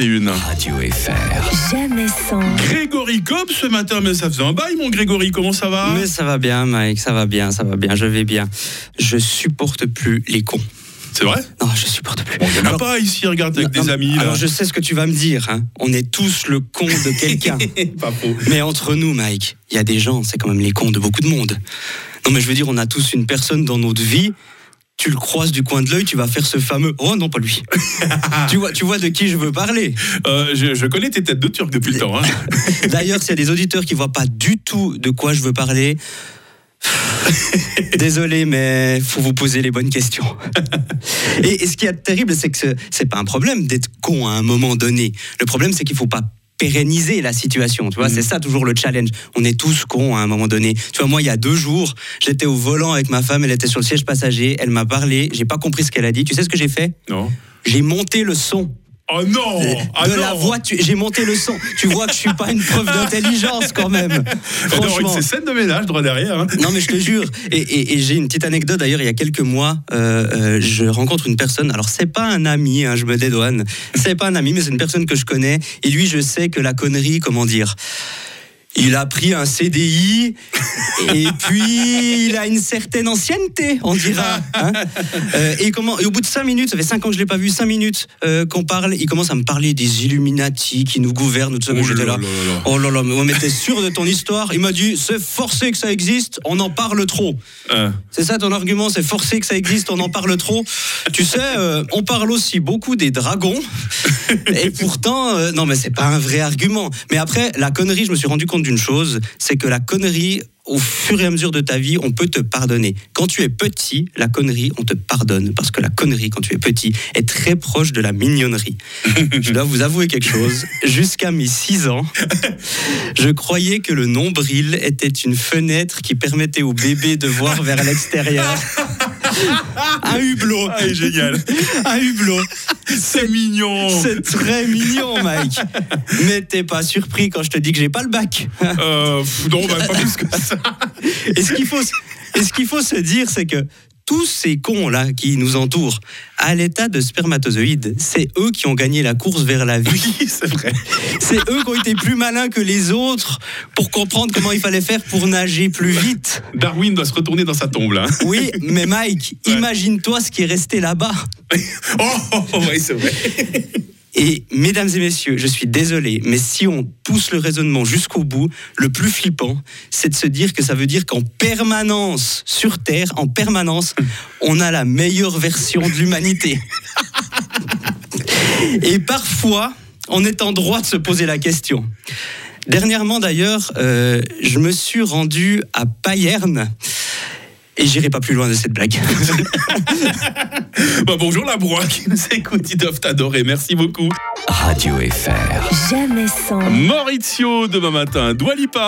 Et une. Radio FR. Jamais sans. Grégory Cobb ce matin, mais ça faisait un bail, mon Grégory. Comment ça va? Mais ça va bien, Mike, ça va bien, ça va bien, je vais bien. Je supporte plus les cons. C'est vrai? Non, je supporte plus. On n'y en a Alors- pas ici, regarde, avec Non, des amis. Là. Alors je sais ce que tu vas me dire. hein. On est tous le con de quelqu'un. Pas faux. mais entre nous, Mike, il y a des gens, c'est quand même les cons de beaucoup de monde. Non, mais je veux dire, on a tous une personne dans notre vie. Tu le croises du coin de l'œil, tu vas faire ce fameux. Oh non, pas lui. tu vois, tu vois de qui je veux parler. Euh, je, je connais tes têtes de turc depuis le temps. Hein. D'ailleurs, s'il y a des auditeurs qui voient pas du tout de quoi je veux parler, désolé, mais faut vous poser les bonnes questions. Et, et ce qui est terrible, c'est que ce- c'est pas un problème d'être con à un moment donné. Le problème, c'est qu'il faut pas pérenniser la situation, tu vois, Mhm. c'est ça toujours le challenge. On est tous cons à un moment donné. Tu vois, moi, il y a deux jours, j'étais au volant avec ma femme, elle était sur le siège passager, elle m'a parlé, j'ai pas compris ce qu'elle a dit. Tu sais ce que j'ai fait? Non. J'ai monté le son Oh non ah de non. la voiture. J'ai monté le son. Tu vois que je suis pas une preuve d'intelligence quand même. Franchement. ces scènes de ménage droit derrière. hein. Non mais je te jure. Et, et- et j'ai une petite anecdote d'ailleurs. Il y a quelques mois, euh, euh, je rencontre une personne. Alors c'est pas un ami, hein, je me dédouane. C'est pas un ami, mais c'est une personne que je connais. Et lui, je sais que la connerie, comment dire. Il a pris un CDI et puis il a une certaine ancienneté, on dira. hein. Euh, et, comment, et au bout de cinq minutes, ça fait cinq ans que je l'ai pas vu, cinq minutes euh, qu'on parle, il commence à me parler des Illuminati qui nous gouvernent, tout ça. Oh J'étais là là. là là là. Oh là là, mais t'es sûr de ton histoire? Il m'a dit, c'est forcé que ça existe, on en parle trop. Hein. C'est ça ton argument, c'est forcé que ça existe, on en parle trop? Tu sais, euh, on parle aussi beaucoup des dragons. Et pourtant, euh, non mais c'est pas un vrai argument. Mais après, la connerie, je me suis rendu compte d'une chose, c'est que la connerie, au fur et à mesure de ta vie, on peut te pardonner. Quand tu es petit, la connerie, on te pardonne. Parce que la connerie, quand tu es petit, est très proche de la mignonnerie. je dois vous avouer quelque chose. Jusqu'à mes 6 ans, je croyais que le nombril était une fenêtre qui permettait au bébé de voir vers l'extérieur. Un hublot. Ah, est génial. Un hublot. C'est mignon. C'est très mignon, Mike. Mais t'es pas surpris quand je te dis que j'ai pas le bac. Euh, non, bah, pas plus que ça. Et ce qu'il faut, et ce qu'il faut se dire, c'est que tous ces cons-là qui nous entourent, à l'état de spermatozoïdes, c'est eux qui ont gagné la course vers la vie. Oui, c'est vrai. C'est eux qui ont été plus malins que les autres pour comprendre comment il fallait faire pour nager plus vite. Darwin doit se retourner dans sa tombe là. Oui, mais Mike, Ouais. imagine-toi ce qui est resté là-bas. Oh, oh, oh, ouais, c'est vrai. Et mesdames et messieurs, je suis désolé, mais si on pousse le raisonnement jusqu'au bout, le plus flippant, c'est de se dire que ça veut dire qu'en permanence, sur Terre, en permanence, on a la meilleure version de l'humanité. Et parfois, on est en droit de se poser la question. Dernièrement d'ailleurs, euh, je me suis rendu à Payerne. Et j'irai pas plus loin de cette blague. Bah, bonjour la broie qui nous écoute, ils doivent t'adorer. Merci beaucoup. Radio FR. Jamais sans. Maurizio demain matin, Doualipa.